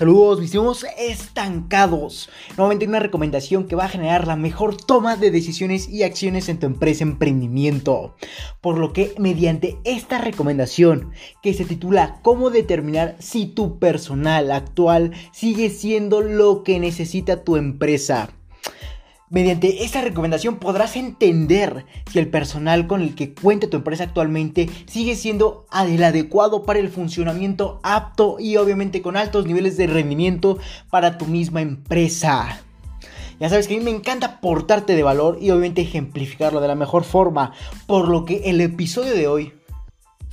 Saludos, vivimos estancados. Nuevamente una recomendación que va a generar la mejor toma de decisiones y acciones en tu empresa emprendimiento. Por lo que mediante esta recomendación que se titula Cómo determinar si tu personal actual sigue siendo lo que necesita tu empresa Mediante esta recomendación podrás entender si el personal con el que cuenta tu empresa actualmente sigue siendo el adecuado para el funcionamiento apto y obviamente con altos niveles de rendimiento para tu misma empresa. Ya sabes que a mí me encanta aportarte de valor y obviamente ejemplificarlo de la mejor forma, por lo que el episodio de hoy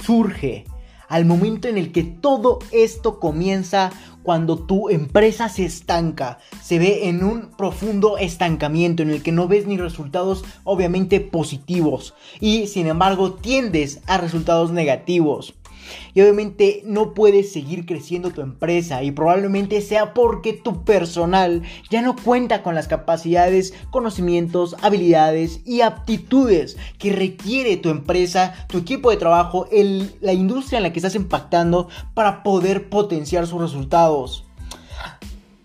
surge al momento en el que todo esto comienza cuando tu empresa se estanca, se ve en un profundo estancamiento en el que no ves ni resultados obviamente positivos y sin embargo tiendes a resultados negativos. Y obviamente no puedes seguir creciendo tu empresa y probablemente sea porque tu personal ya no cuenta con las capacidades, conocimientos, habilidades y aptitudes que requiere tu empresa, tu equipo de trabajo, la industria en la que estás impactando para poder potenciar sus resultados.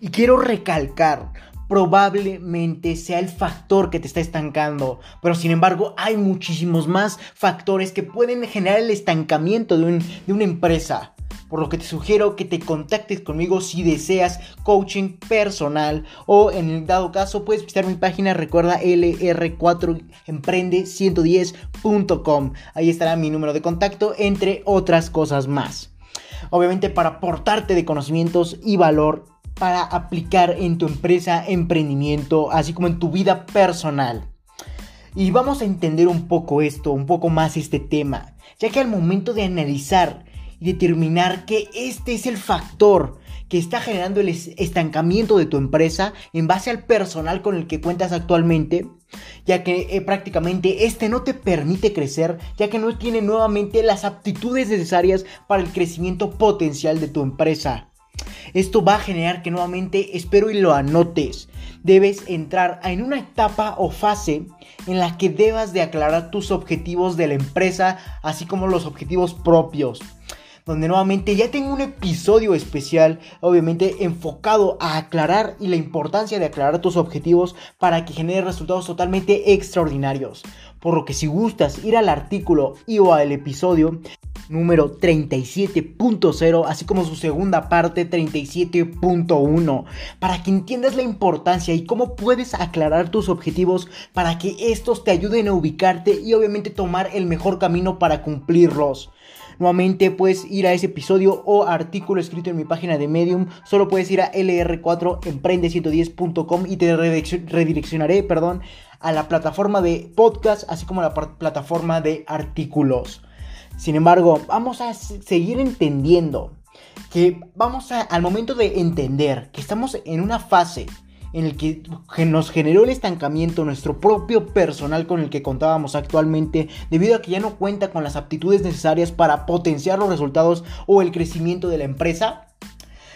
Y quiero recalcar, probablemente sea el factor que te está estancando. Pero sin embargo, hay muchísimos más factores que pueden generar el estancamiento de, una empresa. Por lo que te sugiero que te contactes conmigo si deseas coaching personal o en el dado caso puedes visitar mi página, recuerda lr4emprende110.com. Ahí estará mi número de contacto entre otras cosas más. Obviamente para aportarte de conocimientos y valor para aplicar en tu empresa, emprendimiento, así como en tu vida personal. Y vamos a entender un poco esto, un poco más este tema, ya que al momento de analizar y determinar que este es el factor que está generando el estancamiento de tu empresa en base al personal con el que cuentas actualmente, ya que eh, prácticamente este no te permite crecer, ya que no tiene nuevamente las aptitudes necesarias para el crecimiento potencial de tu empresa. Esto va a generar que nuevamente, espero y lo anotes, debes entrar en una etapa o fase en la que debas de aclarar tus objetivos de la empresa, así como los objetivos propios donde nuevamente ya tengo un episodio especial, obviamente enfocado a aclarar y la importancia de aclarar tus objetivos para que genere resultados totalmente extraordinarios. Por lo que si gustas ir al artículo y o al episodio, número 37.0, así como su segunda parte 37.1, para que entiendas la importancia y cómo puedes aclarar tus objetivos para que estos te ayuden a ubicarte y obviamente tomar el mejor camino para cumplirlos. Nuevamente puedes ir a ese episodio o artículo escrito en mi página de Medium. Solo puedes ir a lr4emprende110.com y te redireccionaré perdón, a la plataforma de podcast, así como a la plataforma de artículos. Sin embargo, vamos a seguir entendiendo que vamos a, al momento de entender que estamos en una fase en el que nos generó el estancamiento nuestro propio personal con el que contábamos actualmente debido a que ya no cuenta con las aptitudes necesarias para potenciar los resultados o el crecimiento de la empresa.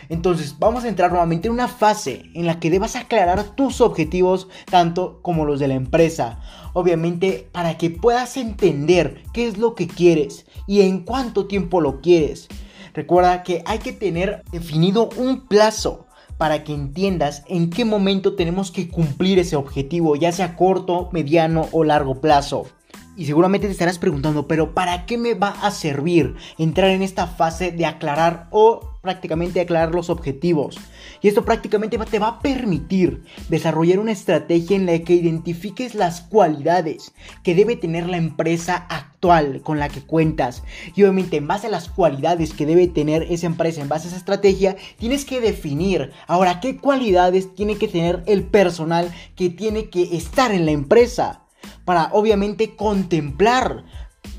Entonces vamos a entrar nuevamente en una fase en la que debas aclarar tus objetivos tanto como los de la empresa. Obviamente para que puedas entender qué es lo que quieres y en cuánto tiempo lo quieres. Recuerda que hay que tener definido un plazo para que entiendas en qué momento tenemos que cumplir ese objetivo, ya sea corto, mediano o largo plazo. Y seguramente te estarás preguntando, pero ¿para qué me va a servir entrar en esta fase de aclarar o prácticamente aclarar los objetivos? Y esto prácticamente te va a permitir desarrollar una estrategia en la que identifiques las cualidades que debe tener la empresa actual con la que cuentas. Y obviamente en base a las cualidades que debe tener esa empresa, en base a esa estrategia, tienes que definir ahora qué cualidades tiene que tener el personal que tiene que estar en la empresa para obviamente contemplar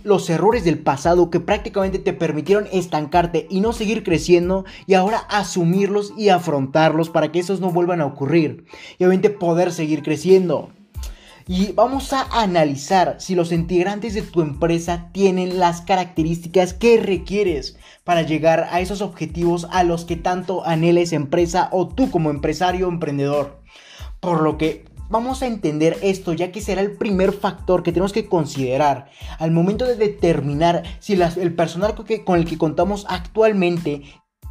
los errores del pasado que prácticamente te permitieron estancarte y no seguir creciendo y ahora asumirlos y afrontarlos para que esos no vuelvan a ocurrir y obviamente poder seguir creciendo. Y vamos a analizar si los integrantes de tu empresa tienen las características que requieres para llegar a esos objetivos a los que tanto anhela esa empresa o tú como empresario o emprendedor. Por lo que Vamos a entender esto ya que será el primer factor que tenemos que considerar al momento de determinar si el personal con el que contamos actualmente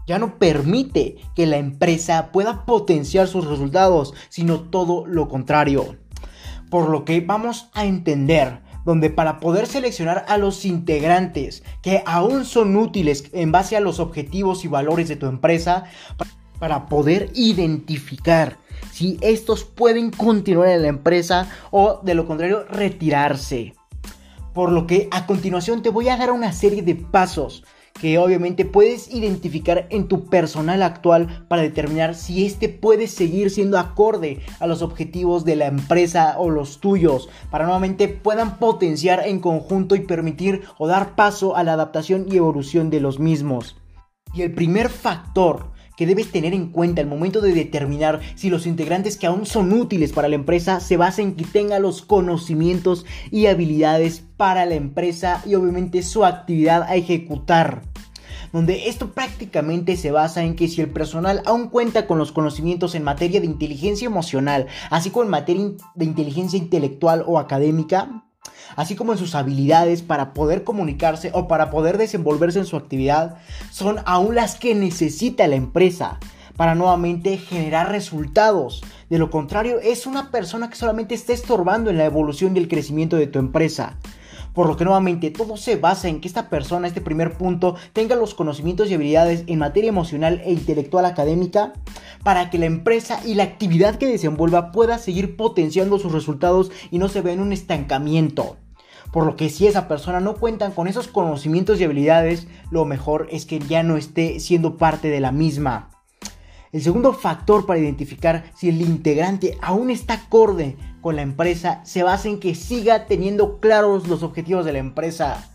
ya no permite que la empresa pueda potenciar sus resultados, sino todo lo contrario. Por lo que vamos a entender donde para poder seleccionar a los integrantes que aún son útiles en base a los objetivos y valores de tu empresa, para poder identificar si estos pueden continuar en la empresa o de lo contrario retirarse. Por lo que a continuación te voy a dar una serie de pasos que obviamente puedes identificar en tu personal actual para determinar si este puede seguir siendo acorde a los objetivos de la empresa o los tuyos, para nuevamente puedan potenciar en conjunto y permitir o dar paso a la adaptación y evolución de los mismos. Y el primer factor que debes tener en cuenta al momento de determinar si los integrantes que aún son útiles para la empresa se basa en que tenga los conocimientos y habilidades para la empresa y obviamente su actividad a ejecutar. Donde esto prácticamente se basa en que si el personal aún cuenta con los conocimientos en materia de inteligencia emocional, así como en materia de inteligencia intelectual o académica, así como en sus habilidades para poder comunicarse o para poder desenvolverse en su actividad, son aún las que necesita la empresa para nuevamente generar resultados. De lo contrario, es una persona que solamente está estorbando en la evolución y el crecimiento de tu empresa. Por lo que nuevamente todo se basa en que esta persona, este primer punto, tenga los conocimientos y habilidades en materia emocional e intelectual académica para que la empresa y la actividad que desenvuelva pueda seguir potenciando sus resultados y no se vea en un estancamiento. Por lo que si esa persona no cuenta con esos conocimientos y habilidades, lo mejor es que ya no esté siendo parte de la misma. El segundo factor para identificar si el integrante aún está acorde con la empresa se basa en que siga teniendo claros los objetivos de la empresa.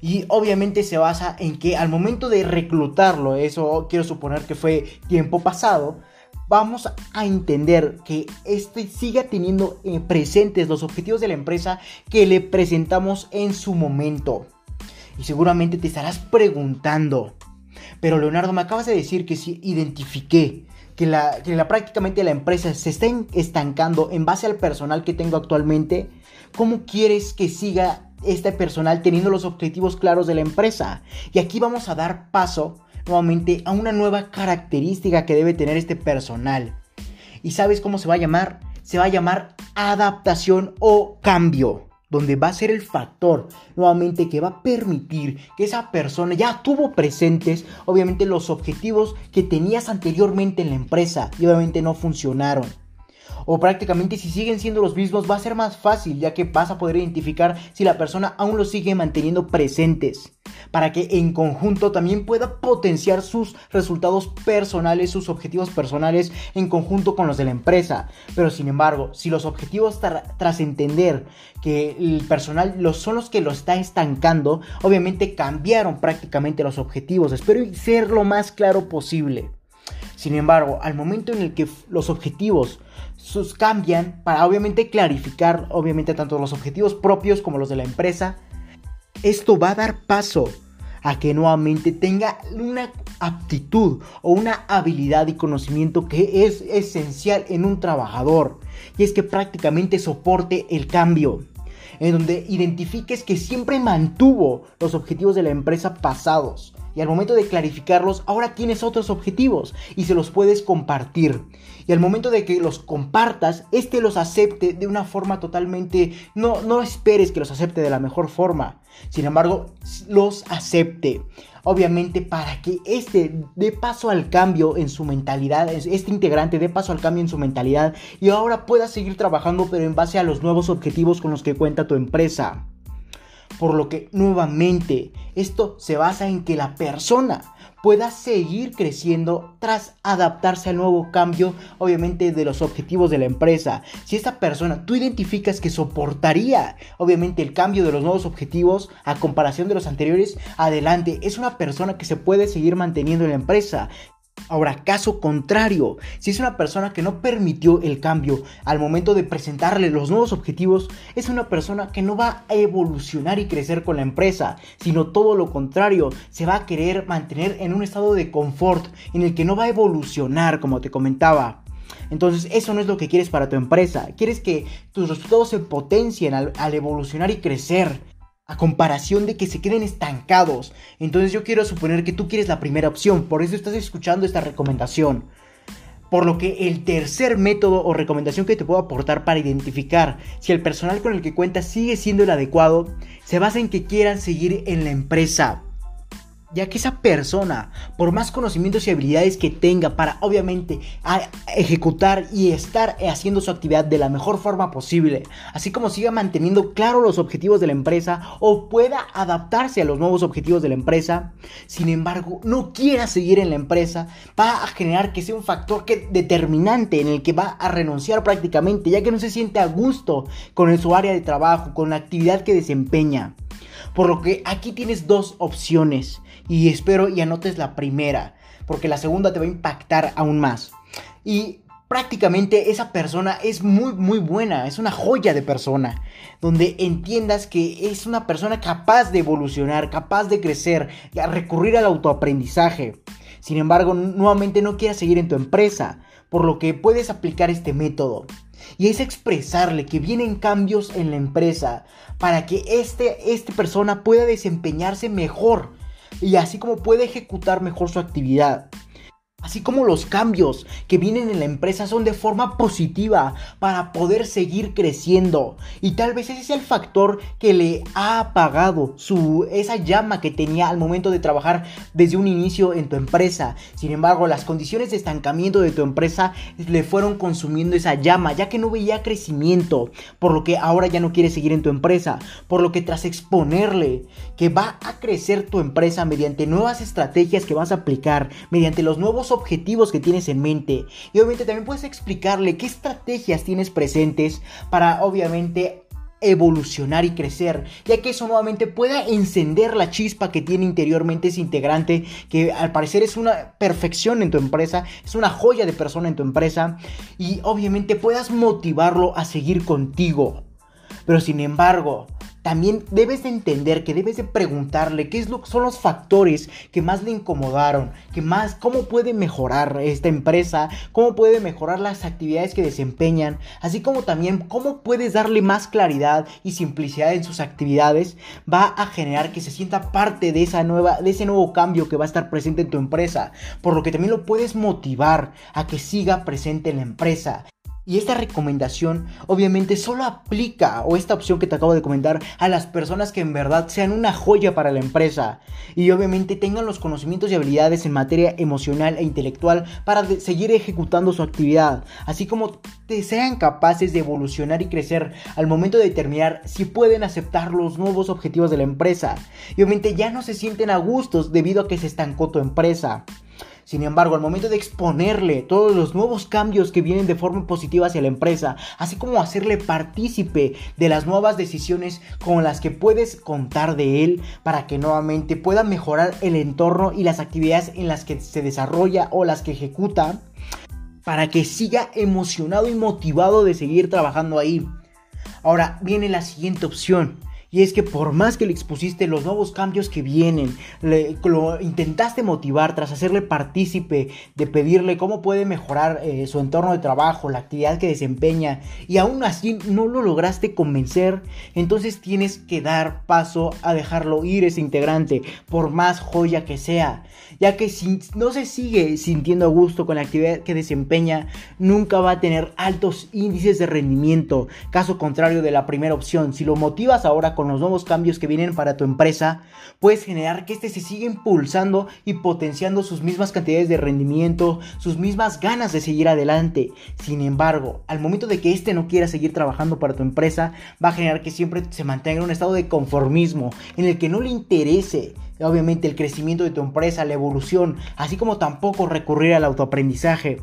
Y obviamente se basa en que al momento de reclutarlo, eso quiero suponer que fue tiempo pasado, vamos a entender que este siga teniendo eh, presentes los objetivos de la empresa que le presentamos en su momento. Y seguramente te estarás preguntando, pero Leonardo, me acabas de decir que sí identifiqué que, la, que la, prácticamente la empresa se está estancando en base al personal que tengo actualmente. ¿Cómo quieres que siga este personal teniendo los objetivos claros de la empresa? Y aquí vamos a dar paso nuevamente a una nueva característica que debe tener este personal. ¿Y sabes cómo se va a llamar? Se va a llamar adaptación o cambio donde va a ser el factor nuevamente que va a permitir que esa persona ya tuvo presentes obviamente los objetivos que tenías anteriormente en la empresa y obviamente no funcionaron o prácticamente si siguen siendo los mismos va a ser más fácil ya que vas a poder identificar si la persona aún los sigue manteniendo presentes para que en conjunto también pueda potenciar sus resultados personales, sus objetivos personales en conjunto con los de la empresa. Pero sin embargo, si los objetivos tras entender que el personal los, son los que lo está estancando, obviamente cambiaron prácticamente los objetivos. Espero ser lo más claro posible. Sin embargo, al momento en el que los objetivos sus cambian para obviamente clarificar obviamente tanto los objetivos propios como los de la empresa, esto va a dar paso a que nuevamente tenga una aptitud o una habilidad y conocimiento que es esencial en un trabajador y es que prácticamente soporte el cambio en donde identifiques que siempre mantuvo los objetivos de la empresa pasados y al momento de clarificarlos, ahora tienes otros objetivos y se los puedes compartir. Y al momento de que los compartas, este los acepte de una forma totalmente... No, no esperes que los acepte de la mejor forma. Sin embargo, los acepte. Obviamente para que este dé paso al cambio en su mentalidad, este integrante dé paso al cambio en su mentalidad y ahora pueda seguir trabajando pero en base a los nuevos objetivos con los que cuenta tu empresa. Por lo que nuevamente esto se basa en que la persona pueda seguir creciendo tras adaptarse al nuevo cambio, obviamente, de los objetivos de la empresa. Si esta persona tú identificas que soportaría, obviamente, el cambio de los nuevos objetivos a comparación de los anteriores, adelante, es una persona que se puede seguir manteniendo en la empresa. Ahora, caso contrario, si es una persona que no permitió el cambio al momento de presentarle los nuevos objetivos, es una persona que no va a evolucionar y crecer con la empresa, sino todo lo contrario, se va a querer mantener en un estado de confort en el que no va a evolucionar, como te comentaba. Entonces, eso no es lo que quieres para tu empresa. Quieres que tus resultados se potencien al, evolucionar y crecer. A comparación de que se queden estancados. Entonces yo quiero suponer que tú quieres la primera opción, por eso estás escuchando esta recomendación. Por lo que el tercer método o recomendación que te puedo aportar para identificar si el personal con el que cuentas sigue siendo el adecuado, se basa en que quieran seguir en la empresa ya que esa persona, por más conocimientos y habilidades que tenga para obviamente ejecutar y estar haciendo su actividad de la mejor forma posible, así como siga manteniendo claro los objetivos de la empresa o pueda adaptarse a los nuevos objetivos de la empresa, sin embargo, no quiera seguir en la empresa, va a generar que sea un factor que, determinante en el que va a renunciar prácticamente, ya que no se siente a gusto con su área de trabajo, con la actividad que desempeña. Por lo que aquí tienes dos opciones y espero y anotes la primera, porque la segunda te va a impactar aún más. Y prácticamente esa persona es muy muy buena, es una joya de persona, donde entiendas que es una persona capaz de evolucionar, capaz de crecer, de recurrir al autoaprendizaje. Sin embargo, nuevamente no quieras seguir en tu empresa, por lo que puedes aplicar este método. Y es expresarle que vienen cambios en la empresa para que este, esta persona pueda desempeñarse mejor y así como puede ejecutar mejor su actividad. Así como los cambios que vienen en la empresa son de forma positiva para poder seguir creciendo. Y tal vez ese es el factor que le ha apagado su, esa llama que tenía al momento de trabajar desde un inicio en tu empresa. Sin embargo, las condiciones de estancamiento de tu empresa le fueron consumiendo esa llama, ya que no veía crecimiento. Por lo que ahora ya no quiere seguir en tu empresa. Por lo que tras exponerle que va a crecer tu empresa mediante nuevas estrategias que vas a aplicar, mediante los nuevos objetivos que tienes en mente y obviamente también puedes explicarle qué estrategias tienes presentes para obviamente evolucionar y crecer, ya que eso nuevamente pueda encender la chispa que tiene interiormente ese integrante, que al parecer es una perfección en tu empresa, es una joya de persona en tu empresa, y obviamente puedas motivarlo a seguir contigo. Pero sin embargo, también debes de entender que debes de preguntarle qué es lo, son los factores que más le incomodaron, que más, cómo puede mejorar esta empresa, cómo puede mejorar las actividades que desempeñan, así como también cómo puedes darle más claridad y simplicidad en sus actividades, va a generar que se sienta parte de esa nueva, de ese nuevo cambio que va a estar presente en tu empresa, por lo que también lo puedes motivar a que siga presente en la empresa. Y esta recomendación obviamente solo aplica, o esta opción que te acabo de comentar, a las personas que en verdad sean una joya para la empresa. Y obviamente tengan los conocimientos y habilidades en materia emocional e intelectual para seguir ejecutando su actividad. Así como te sean capaces de evolucionar y crecer al momento de determinar si pueden aceptar los nuevos objetivos de la empresa. Y obviamente ya no se sienten a gustos debido a que se estancó tu empresa. Sin embargo, al momento de exponerle todos los nuevos cambios que vienen de forma positiva hacia la empresa, así como hacerle partícipe de las nuevas decisiones con las que puedes contar de él para que nuevamente pueda mejorar el entorno y las actividades en las que se desarrolla o las que ejecuta, para que siga emocionado y motivado de seguir trabajando ahí. Ahora viene la siguiente opción. Y es que por más que le expusiste los nuevos cambios que vienen, lo intentaste motivar tras hacerle partícipe de pedirle cómo puede mejorar eh, su entorno de trabajo, la actividad que desempeña, y aún así no lo lograste convencer, entonces tienes que dar paso a dejarlo ir ese integrante, por más joya que sea, ya que si no se sigue sintiendo a gusto con la actividad que desempeña, nunca va a tener altos índices de rendimiento, caso contrario de la primera opción, si lo motivas ahora con los nuevos cambios que vienen para tu empresa, puedes generar que este se siga impulsando y potenciando sus mismas cantidades de rendimiento, sus mismas ganas de seguir adelante. Sin embargo, al momento de que este no quiera seguir trabajando para tu empresa, va a generar que siempre se mantenga en un estado de conformismo, en el que no le interese obviamente el crecimiento de tu empresa, la evolución, así como tampoco recurrir al autoaprendizaje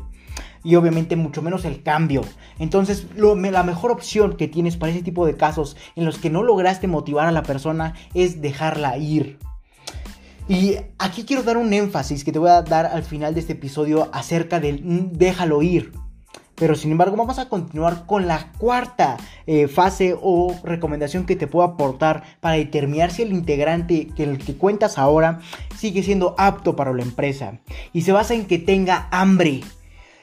y obviamente mucho menos el cambio. Entonces la mejor opción que tienes para ese tipo de casos en los que no lograste motivar a la persona es dejarla ir. Y aquí quiero dar un énfasis que te voy a dar al final de este episodio acerca del mm, déjalo ir. Pero sin embargo vamos a continuar con la cuarta eh, fase o recomendación que te puedo aportar para determinar si el integrante que el que cuentas ahora sigue siendo apto para la empresa. Y se basa en que tenga hambre.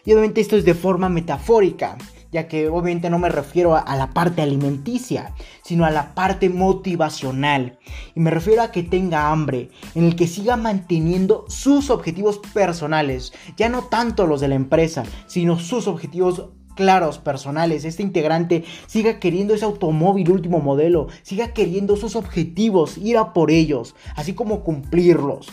Y obviamente esto es de forma metafórica, ya que obviamente no me refiero a, la parte alimenticia, sino a la parte motivacional. Y me refiero a que tenga hambre, en el que siga manteniendo sus objetivos personales, ya no tanto los de la empresa, sino sus objetivos claros, personales, este integrante siga queriendo ese automóvil último modelo, siga queriendo sus objetivos, ir a por ellos, así como cumplirlos.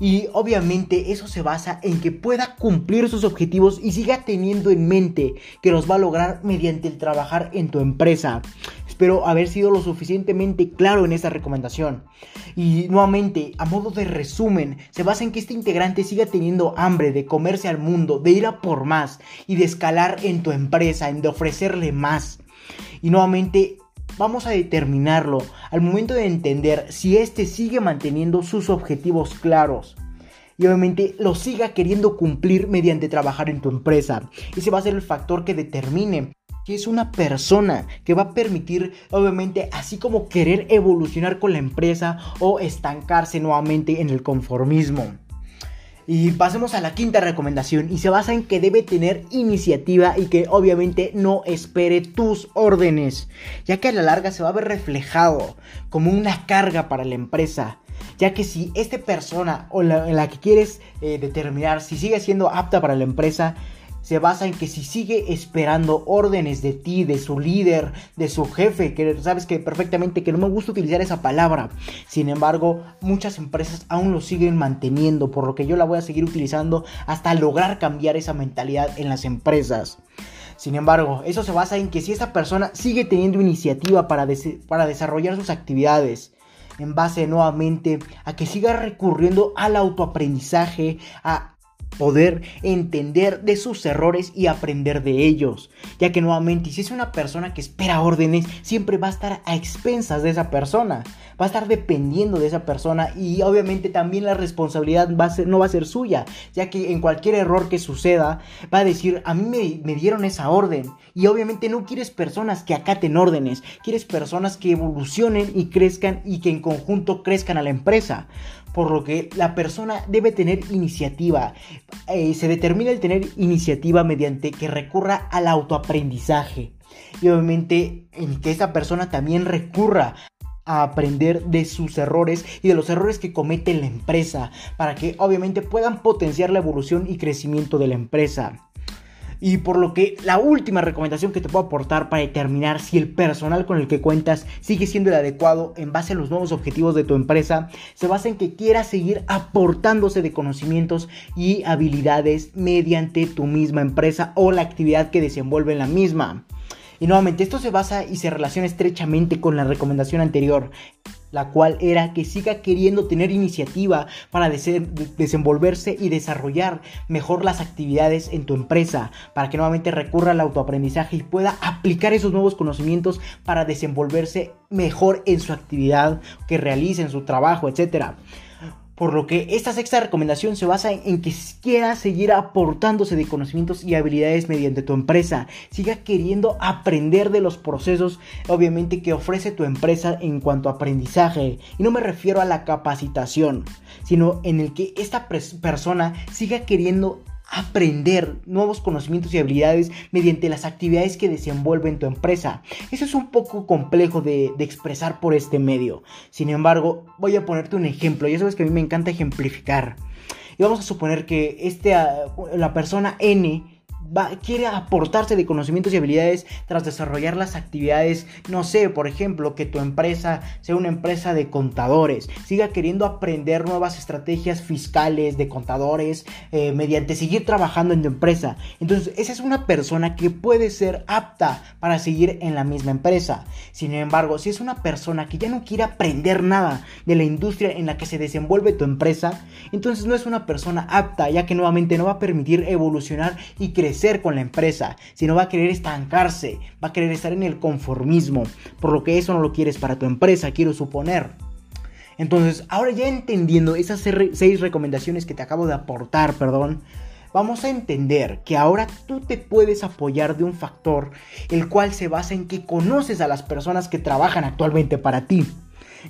Y obviamente eso se basa en que pueda cumplir sus objetivos y siga teniendo en mente que los va a lograr mediante el trabajar en tu empresa. Espero haber sido lo suficientemente claro en esta recomendación. Y nuevamente, a modo de resumen, se basa en que este integrante siga teniendo hambre de comerse al mundo, de ir a por más y de escalar en tu empresa, de ofrecerle más. Y nuevamente, vamos a determinarlo al momento de entender si éste sigue manteniendo sus objetivos claros. Y obviamente lo siga queriendo cumplir mediante trabajar en tu empresa. Ese va a ser el factor que determine que es una persona que va a permitir, obviamente, así como querer evolucionar con la empresa o estancarse nuevamente en el conformismo. Y pasemos a la quinta recomendación y se basa en que debe tener iniciativa y que obviamente no espere tus órdenes, ya que a la larga se va a ver reflejado como una carga para la empresa. Ya que si esta persona o la, que quieres eh, determinar si sigue siendo apta para la empresa, se basa en que si sigue esperando órdenes de ti, de su líder, de su jefe, que sabes que perfectamente que no me gusta utilizar esa palabra. Sin embargo, muchas empresas aún lo siguen manteniendo, por lo que yo la voy a seguir utilizando hasta lograr cambiar esa mentalidad en las empresas. Sin embargo, eso se basa en que si esa persona sigue teniendo iniciativa para, para desarrollar sus actividades, en base nuevamente a que siga recurriendo al autoaprendizaje, a poder entender de sus errores y aprender de ellos. Ya que nuevamente, si es una persona que espera órdenes, siempre va a estar a expensas de esa persona. Va a estar dependiendo de esa persona y obviamente también la responsabilidad no va a ser suya. Ya que en cualquier error que suceda, va a decir, a mí me, me dieron esa orden. Y obviamente no quieres personas que acaten órdenes. Quieres personas que evolucionen y crezcan y que en conjunto crezcan a la empresa por lo que la persona debe tener iniciativa. Eh, se determina el tener iniciativa mediante que recurra al autoaprendizaje. Y obviamente en que esa persona también recurra a aprender de sus errores y de los errores que comete la empresa para que obviamente puedan potenciar la evolución y crecimiento de la empresa. Y por lo que la última recomendación que te puedo aportar para determinar si el personal con el que cuentas sigue siendo el adecuado en base a los nuevos objetivos de tu empresa se basa en que quieras seguir aportándose de conocimientos y habilidades mediante tu misma empresa o la actividad que desenvuelve en la misma. Y nuevamente, esto se basa y se relaciona estrechamente con la recomendación anterior, la cual era que siga queriendo tener iniciativa para desenvolverse y desarrollar mejor las actividades en tu empresa, para que nuevamente recurra al autoaprendizaje y pueda aplicar esos nuevos conocimientos para desenvolverse mejor en su actividad que realice, en su trabajo, etcétera. Por lo que esta sexta recomendación se basa en que quieras seguir aportándose de conocimientos y habilidades mediante tu empresa. Siga queriendo aprender de los procesos, obviamente, que ofrece tu empresa en cuanto a aprendizaje. Y no me refiero a la capacitación, sino en el que esta persona siga queriendo aprender nuevos conocimientos y habilidades mediante las actividades que desenvuelve en tu empresa. Eso es un poco complejo de, expresar por este medio. Sin embargo, voy a ponerte un ejemplo. Ya sabes que a mí me encanta ejemplificar. Y vamos a suponer que este, ah, la persona N quiere aportarse de conocimientos y habilidades tras desarrollar las actividades, no sé, por ejemplo, que tu empresa sea una empresa de contadores, siga queriendo aprender nuevas estrategias fiscales de contadores eh, mediante seguir trabajando en tu empresa. Entonces, esa es una persona que puede ser apta para seguir en la misma empresa. Sin embargo, si es una persona que ya no quiere aprender nada de la industria en la que se desenvuelve tu empresa, entonces no es una persona apta, ya que nuevamente no va a permitir evolucionar y crecer con la empresa, sino va a querer estancarse, va a querer estar en el conformismo, por lo que eso no lo quieres para tu empresa, quiero suponer. Entonces, ahora ya entendiendo esas seis recomendaciones que te acabo de aportar, perdón, vamos a entender que ahora tú te puedes apoyar de un factor el cual se basa en que conoces a las personas que trabajan actualmente para ti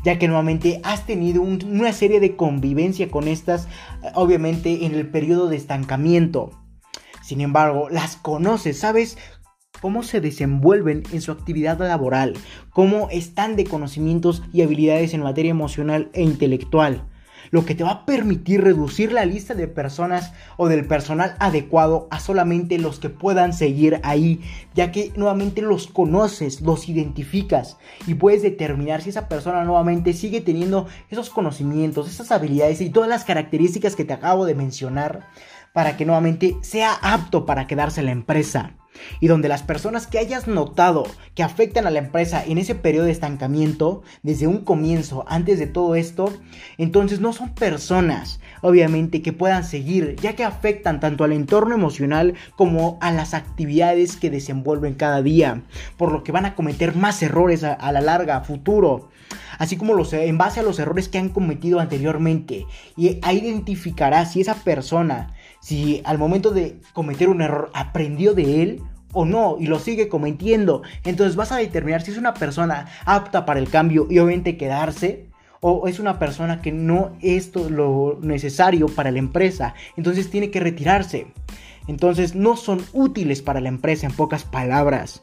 ya que nuevamente has tenido una serie de convivencia con estas, obviamente en el periodo de estancamiento. Sin embargo, las conoces, sabes cómo se desenvuelven en su actividad laboral, cómo están de conocimientos y habilidades en materia emocional e intelectual lo que te va a permitir reducir la lista de personas o del personal adecuado a solamente los que puedan seguir ahí, ya que nuevamente los conoces, los identificas y puedes determinar si esa persona nuevamente sigue teniendo esos conocimientos, esas habilidades y todas las características que te acabo de mencionar para que nuevamente sea apto para quedarse en la empresa y donde las personas que hayas notado que afectan a la empresa en ese periodo de estancamiento, desde un comienzo, antes de todo esto, entonces no son personas, obviamente, que puedan seguir, ya que afectan tanto al entorno emocional como a las actividades que desenvuelven cada día, por lo que van a cometer más errores a, la larga, a futuro así como los, en base a los errores que han cometido anteriormente. Y identificará si esa persona si al momento de cometer un error aprendió de él o no y lo sigue cometiendo. Entonces vas a determinar si es una persona apta para el cambio y obviamente quedarse o es una persona que no es lo necesario para la empresa. Entonces tiene que retirarse. Entonces no son útiles para la empresa en pocas palabras.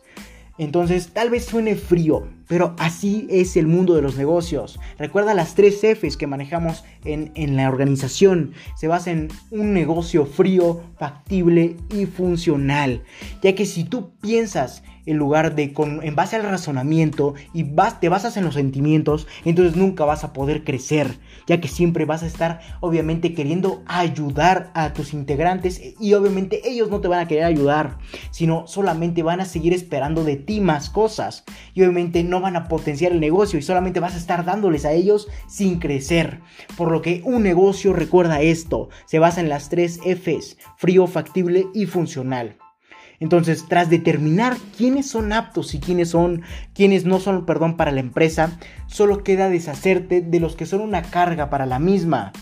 Entonces, tal vez suene frío, pero así es el mundo de los negocios. Recuerda las tres Fs que manejamos en, en, la organización. Se basa en un negocio frío, factible y funcional. Ya que si tú piensas en lugar de con, en base al razonamiento y vas, te basas en los sentimientos, entonces nunca vas a poder crecer, ya que siempre vas a estar obviamente queriendo ayudar a tus integrantes y obviamente ellos no te van a querer ayudar, sino solamente van a seguir esperando de ti más cosas y obviamente no van a potenciar el negocio y solamente vas a estar dándoles a ellos sin crecer. Por lo que un negocio recuerda esto, se basa en las tres Fs, frío, factible y funcional. Entonces, tras determinar quiénes son aptos y quiénes son, quiénes no son, perdón, para la empresa, solo queda deshacerte de los que son una carga para la misma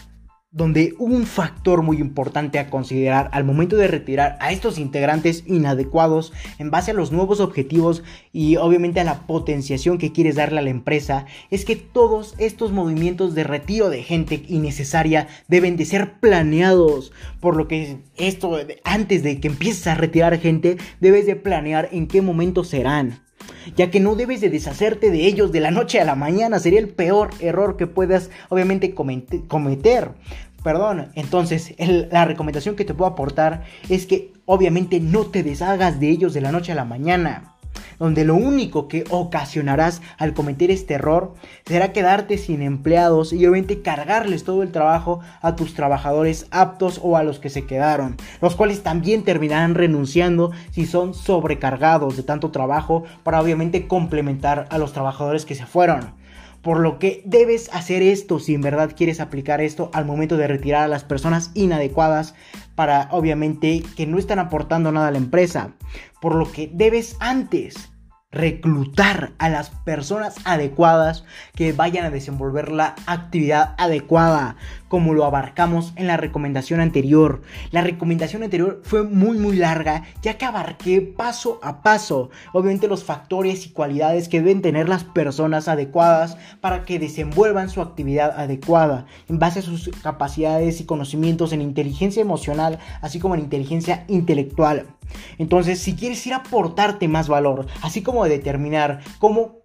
donde un factor muy importante a considerar al momento de retirar a estos integrantes inadecuados en base a los nuevos objetivos y obviamente a la potenciación que quieres darle a la empresa es que todos estos movimientos de retiro de gente innecesaria deben de ser planeados. Por lo que esto antes de que empieces a retirar gente debes de planear en qué momento serán ya que no debes de deshacerte de ellos de la noche a la mañana, sería el peor error que puedas obviamente cometer. Perdón, entonces la recomendación que te puedo aportar es que obviamente no te deshagas de ellos de la noche a la mañana donde lo único que ocasionarás al cometer este error será quedarte sin empleados y obviamente cargarles todo el trabajo a tus trabajadores aptos o a los que se quedaron, los cuales también terminarán renunciando si son sobrecargados de tanto trabajo para obviamente complementar a los trabajadores que se fueron. Por lo que debes hacer esto si en verdad quieres aplicar esto al momento de retirar a las personas inadecuadas para obviamente que no están aportando nada a la empresa. Por lo que debes antes reclutar a las personas adecuadas que vayan a desenvolver la actividad adecuada, como lo abarcamos en la recomendación anterior. La recomendación anterior fue muy muy larga, ya que abarqué paso a paso, obviamente los factores y cualidades que deben tener las personas adecuadas para que desenvuelvan su actividad adecuada, en base a sus capacidades y conocimientos en inteligencia emocional, así como en inteligencia intelectual. Entonces, si quieres ir a aportarte más valor, así como determinar cómo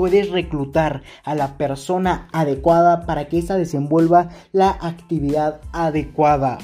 puedes reclutar a la persona adecuada para que ésta desenvuelva la actividad adecuada.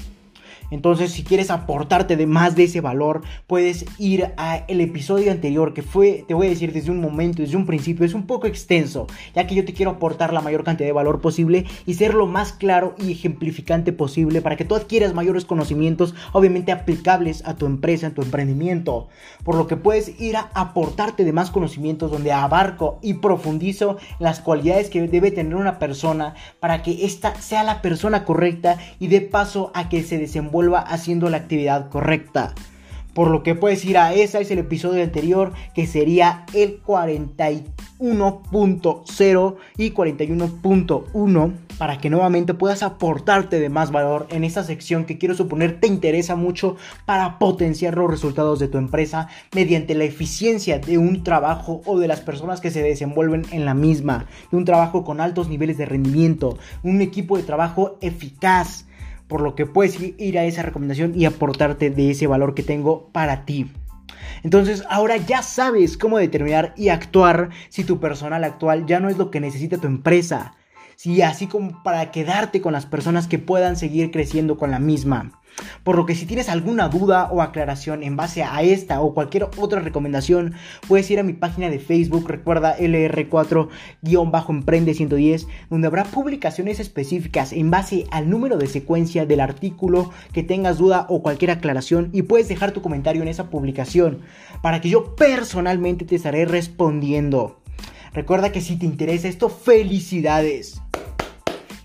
Entonces, si quieres aportarte de más de ese valor, puedes ir a el episodio anterior que fue, te voy a decir desde un momento, desde un principio, es un poco extenso, ya que yo te quiero aportar la mayor cantidad de valor posible y ser lo más claro y ejemplificante posible para que tú adquieras mayores conocimientos, obviamente aplicables a tu empresa, a tu emprendimiento. Por lo que puedes ir a aportarte de más conocimientos donde abarco y profundizo las cualidades que debe tener una persona para que ésta sea la persona correcta y dé paso a que se desenvuelva vuelva haciendo la actividad correcta. Por lo que puedes ir a esa, es el episodio anterior que sería el 41.0 y 41.1 para que nuevamente puedas aportarte de más valor en esta sección que quiero suponer te interesa mucho para potenciar los resultados de tu empresa mediante la eficiencia de un trabajo o de las personas que se desenvuelven en la misma, de un trabajo con altos niveles de rendimiento, un equipo de trabajo eficaz por lo que puedes ir a esa recomendación y aportarte de ese valor que tengo para ti. Entonces ahora ya sabes cómo determinar y actuar si tu personal actual ya no es lo que necesita tu empresa. Sí, así como para quedarte con las personas que puedan seguir creciendo con la misma. Por lo que si tienes alguna duda o aclaración en base a esta o cualquier otra recomendación, puedes ir a mi página de Facebook, recuerda LR4-Emprende 110, donde habrá publicaciones específicas en base al número de secuencia del artículo que tengas duda o cualquier aclaración y puedes dejar tu comentario en esa publicación para que yo personalmente te estaré respondiendo. Recuerda que si te interesa esto, felicidades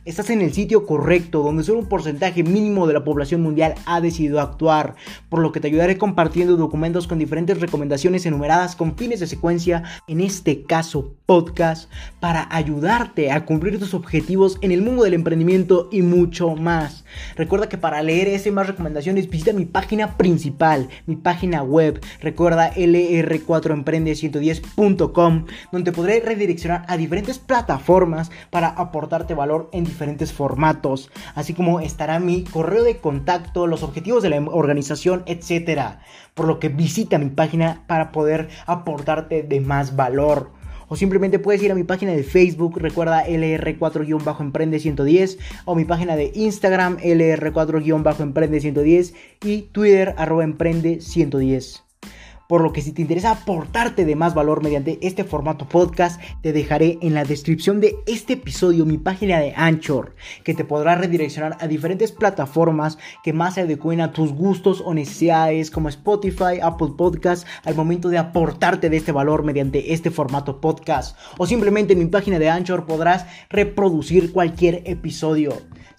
estás en el sitio correcto, donde solo un porcentaje mínimo de la población mundial ha decidido actuar, por lo que te ayudaré compartiendo documentos con diferentes recomendaciones enumeradas con fines de secuencia, en este caso podcast, para ayudarte a cumplir tus objetivos en el mundo del emprendimiento y mucho más. Recuerda que para leer ese más recomendaciones visita mi página principal, mi página web, recuerda lr4emprende110.com, donde podré redireccionar a diferentes plataformas para aportarte valor en diferentes formatos, así como estará mi correo de contacto, los objetivos de la organización, etcétera. Por lo que visita mi página para poder aportarte de más valor. O simplemente puedes ir a mi página de Facebook, recuerda LR4-Emprende110, o mi página de Instagram, LR4-Emprende110, y Twitter, arroba Emprende110 por lo que si te interesa aportarte de más valor mediante este formato podcast, te dejaré en la descripción de este episodio mi página de Anchor, que te podrá redireccionar a diferentes plataformas que más se adecuen a tus gustos o necesidades como Spotify, Apple Podcasts, al momento de aportarte de este valor mediante este formato podcast. O simplemente en mi página de Anchor podrás reproducir cualquier episodio.